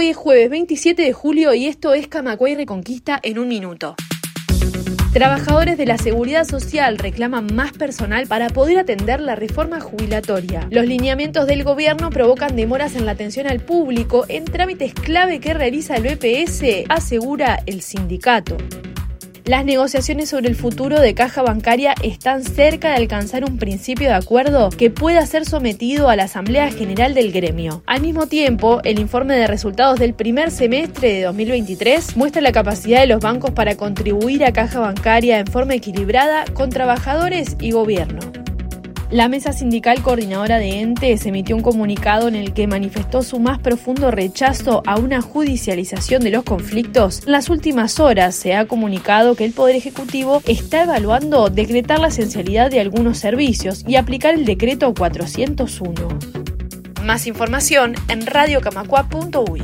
Hoy es jueves 27 de julio y esto es Camacuay Reconquista en un minuto. Trabajadores de la Seguridad Social reclaman más personal para poder atender la reforma jubilatoria. Los lineamientos del gobierno provocan demoras en la atención al público en trámites clave que realiza el BPS, asegura el sindicato. Las negociaciones sobre el futuro de caja bancaria están cerca de alcanzar un principio de acuerdo que pueda ser sometido a la Asamblea General del gremio. Al mismo tiempo, el informe de resultados del primer semestre de 2023 muestra la capacidad de los bancos para contribuir a caja bancaria en forma equilibrada con trabajadores y gobierno. La Mesa Sindical Coordinadora de Entes emitió un comunicado en el que manifestó su más profundo rechazo a una judicialización de los conflictos. En las últimas horas se ha comunicado que el Poder Ejecutivo está evaluando decretar la esencialidad de algunos servicios y aplicar el decreto 401. Más información en radiocamacua.uy.